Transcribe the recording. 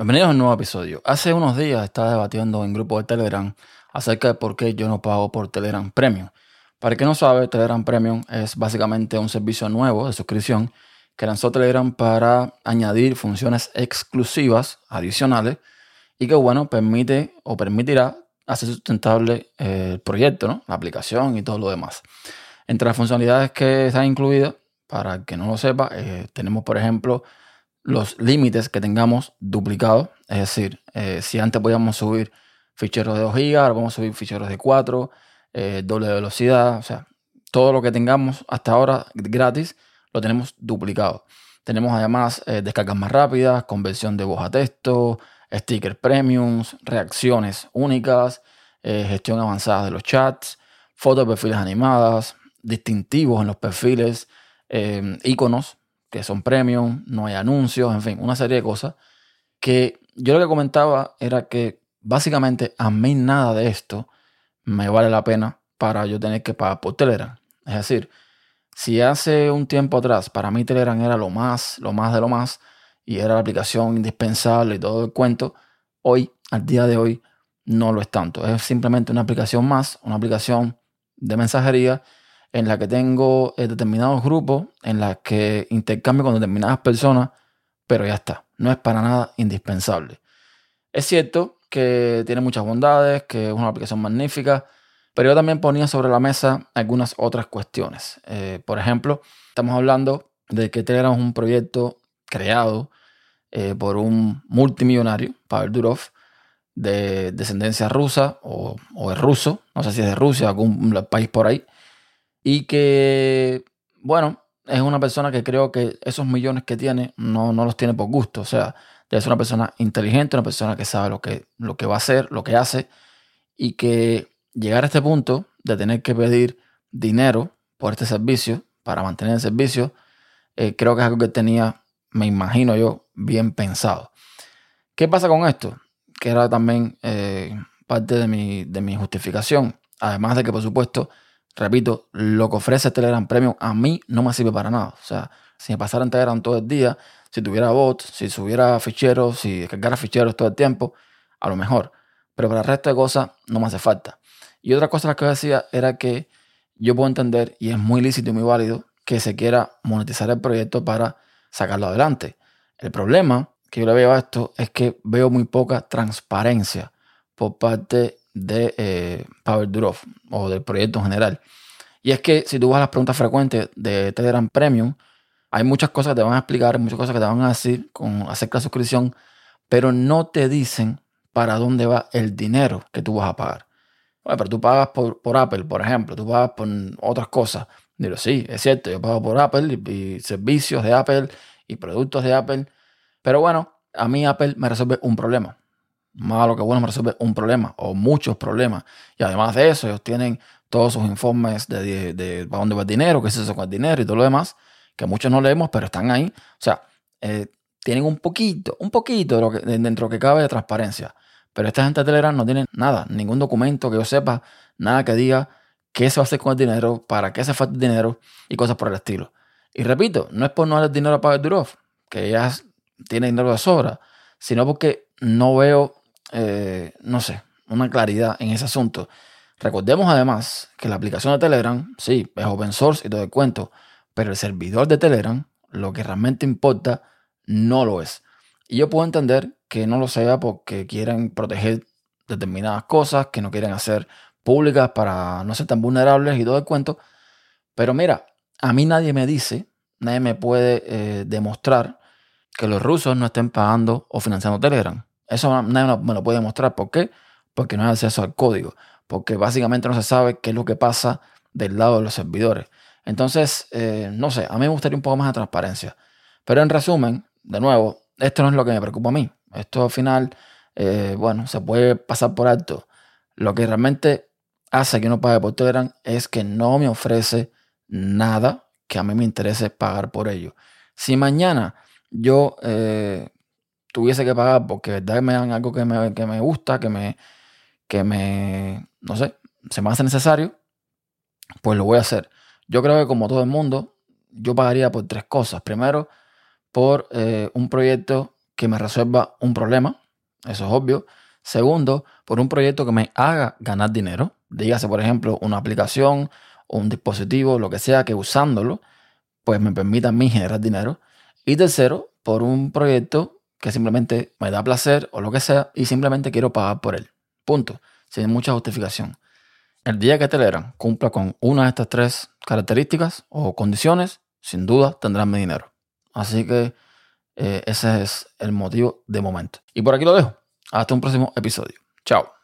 Bienvenidos a un nuevo episodio. Hace unos días estaba debatiendo en grupo de Telegram acerca de por qué yo no pago por Telegram Premium. Para el que no sabe, Telegram Premium es básicamente un servicio nuevo de suscripción que lanzó Telegram para añadir funciones exclusivas adicionales y que, bueno, permite o permitirá hacer sustentable eh, el proyecto, ¿no? la aplicación y todo lo demás. Entre las funcionalidades que están incluidas, para el que no lo sepa, eh, tenemos, por ejemplo, los límites que tengamos duplicados. Es decir, eh, si antes podíamos subir ficheros de 2 GB, ahora vamos a subir ficheros de 4, eh, doble velocidad, o sea, todo lo que tengamos hasta ahora gratis lo tenemos duplicado. Tenemos además eh, descargas más rápidas, conversión de voz a texto, stickers premiums, reacciones únicas, gestión avanzada de los chats, fotos de perfiles animadas, distintivos en los perfiles, iconos que son premium, no hay anuncios, en fin, una serie de cosas que yo lo que comentaba era que básicamente a mí nada de esto me vale la pena para yo tener que pagar por Telegram. Es decir, si hace un tiempo atrás para mí Telegram era lo más, lo más de lo más y era la aplicación indispensable y todo el cuento, hoy, al día de hoy, no lo es tanto. Es simplemente una aplicación más, una aplicación de mensajería en la que tengo eh, determinados grupos, en la que intercambio con determinadas personas, pero ya está, no es para nada indispensable. Es cierto que tiene muchas bondades, que es una aplicación magnífica, pero yo también ponía sobre la mesa algunas otras cuestiones. Eh, por ejemplo, estamos hablando de que Telegram es un proyecto creado eh, por un multimillonario, Pavel Durov, de descendencia rusa o, o es ruso, no sé si es de Rusia, algún país por ahí, y que, bueno, es una persona que creo que esos millones que tiene no, no los tiene por gusto. O sea, es una persona inteligente, una persona que sabe lo que, lo que va a hacer, lo que hace, y que llegar a este punto de tener que pedir dinero por este servicio, para mantener el servicio, eh, creo que es algo que tenía, me imagino yo, bien pensado. ¿Qué pasa con esto? Que era también eh, parte de mi, de mi justificación. Además de que, por supuesto, repito, lo que ofrece Telegram Premium a mí no me sirve para nada. O sea, si me pasara en Telegram todo el día, si tuviera bots, si subiera ficheros, si descargara ficheros todo el tiempo, a lo mejor. Pero para el resto de cosas no me hace falta. Y otra cosa que decía era que yo puedo entender, y es muy lícito y muy válido, que se quiera monetizar el proyecto para sacarlo adelante. El problema que yo le veo a esto es que veo muy poca transparencia por parte de eh, Durov o del proyecto en general. Y es que si tú vas a las preguntas frecuentes de Telegram Premium, hay muchas cosas que te van a explicar, muchas cosas que te van a decir con acerca de la suscripción, pero no te dicen para dónde va el dinero que tú vas a pagar. Bueno, pero tú pagas por, por Apple, por ejemplo, tú pagas por otras cosas. Digo, sí, es cierto, yo pago por Apple y servicios de Apple y productos de Apple. Pero bueno, a mí Apple me resuelve un problema malo que bueno me resuelve un problema o muchos problemas. Y además de eso, ellos tienen todos sus informes de, de, para dónde va el dinero, qué se hace con el dinero y todo lo demás, que muchos no leemos, pero están ahí. O sea, eh, tienen un poquito, un poquito dentro que cabe de transparencia. Pero esta gente de Telegram no tiene nada, ningún documento que yo sepa, nada que diga qué se va a hacer con el dinero, para qué se falta el dinero y cosas por el estilo. Y repito, no es por no darle dinero a Pavel Durov, que ya tiene dinero de sobra, sino porque no veo eh, no sé, una claridad en ese asunto. Recordemos además que la aplicación de Telegram, sí, es open source y todo el cuento, pero el servidor de Telegram, lo que realmente importa, no lo es. Y yo puedo entender que no lo sea porque quieren proteger determinadas cosas, que no quieren hacer públicas para no ser tan vulnerables y todo el cuento. Pero mira, a mí nadie me dice, nadie me puede eh, demostrar que los rusos no estén pagando o financiando Telegram. Eso nadie me lo puede mostrar. ¿Por qué? Porque no hay acceso al código. Porque básicamente no se sabe qué es lo que pasa del lado de los servidores. Entonces, eh, no sé, a mí me gustaría un poco más de transparencia. Pero en resumen, de nuevo, esto no es lo que me preocupa a mí. Esto al final, eh, bueno, se puede pasar por alto. Lo que realmente hace que no pague por Telegram es que no me ofrece nada que a mí me interese pagar por ello. Si mañana yo eh, tuviese que pagar porque verdad me dan algo que me, que me gusta, que me, que me, no sé, se me hace necesario, pues lo voy a hacer. Yo creo que como todo el mundo, yo pagaría por tres cosas. Primero, por eh, un proyecto que me resuelva un problema, eso es obvio. Segundo, por un proyecto que me haga ganar dinero. Dígase, por ejemplo, una aplicación o un dispositivo, lo que sea, que usándolo, pues me permita a mí generar dinero. Y tercero, por un proyecto que simplemente me da placer o lo que sea y simplemente quiero pagar por él. Punto. Sin mucha justificación. El día que Telegram cumpla con una de estas tres características o condiciones, sin duda tendrán mi dinero. Así que eh, ese es el motivo de momento. Y por aquí lo dejo. Hasta un próximo episodio. Chao.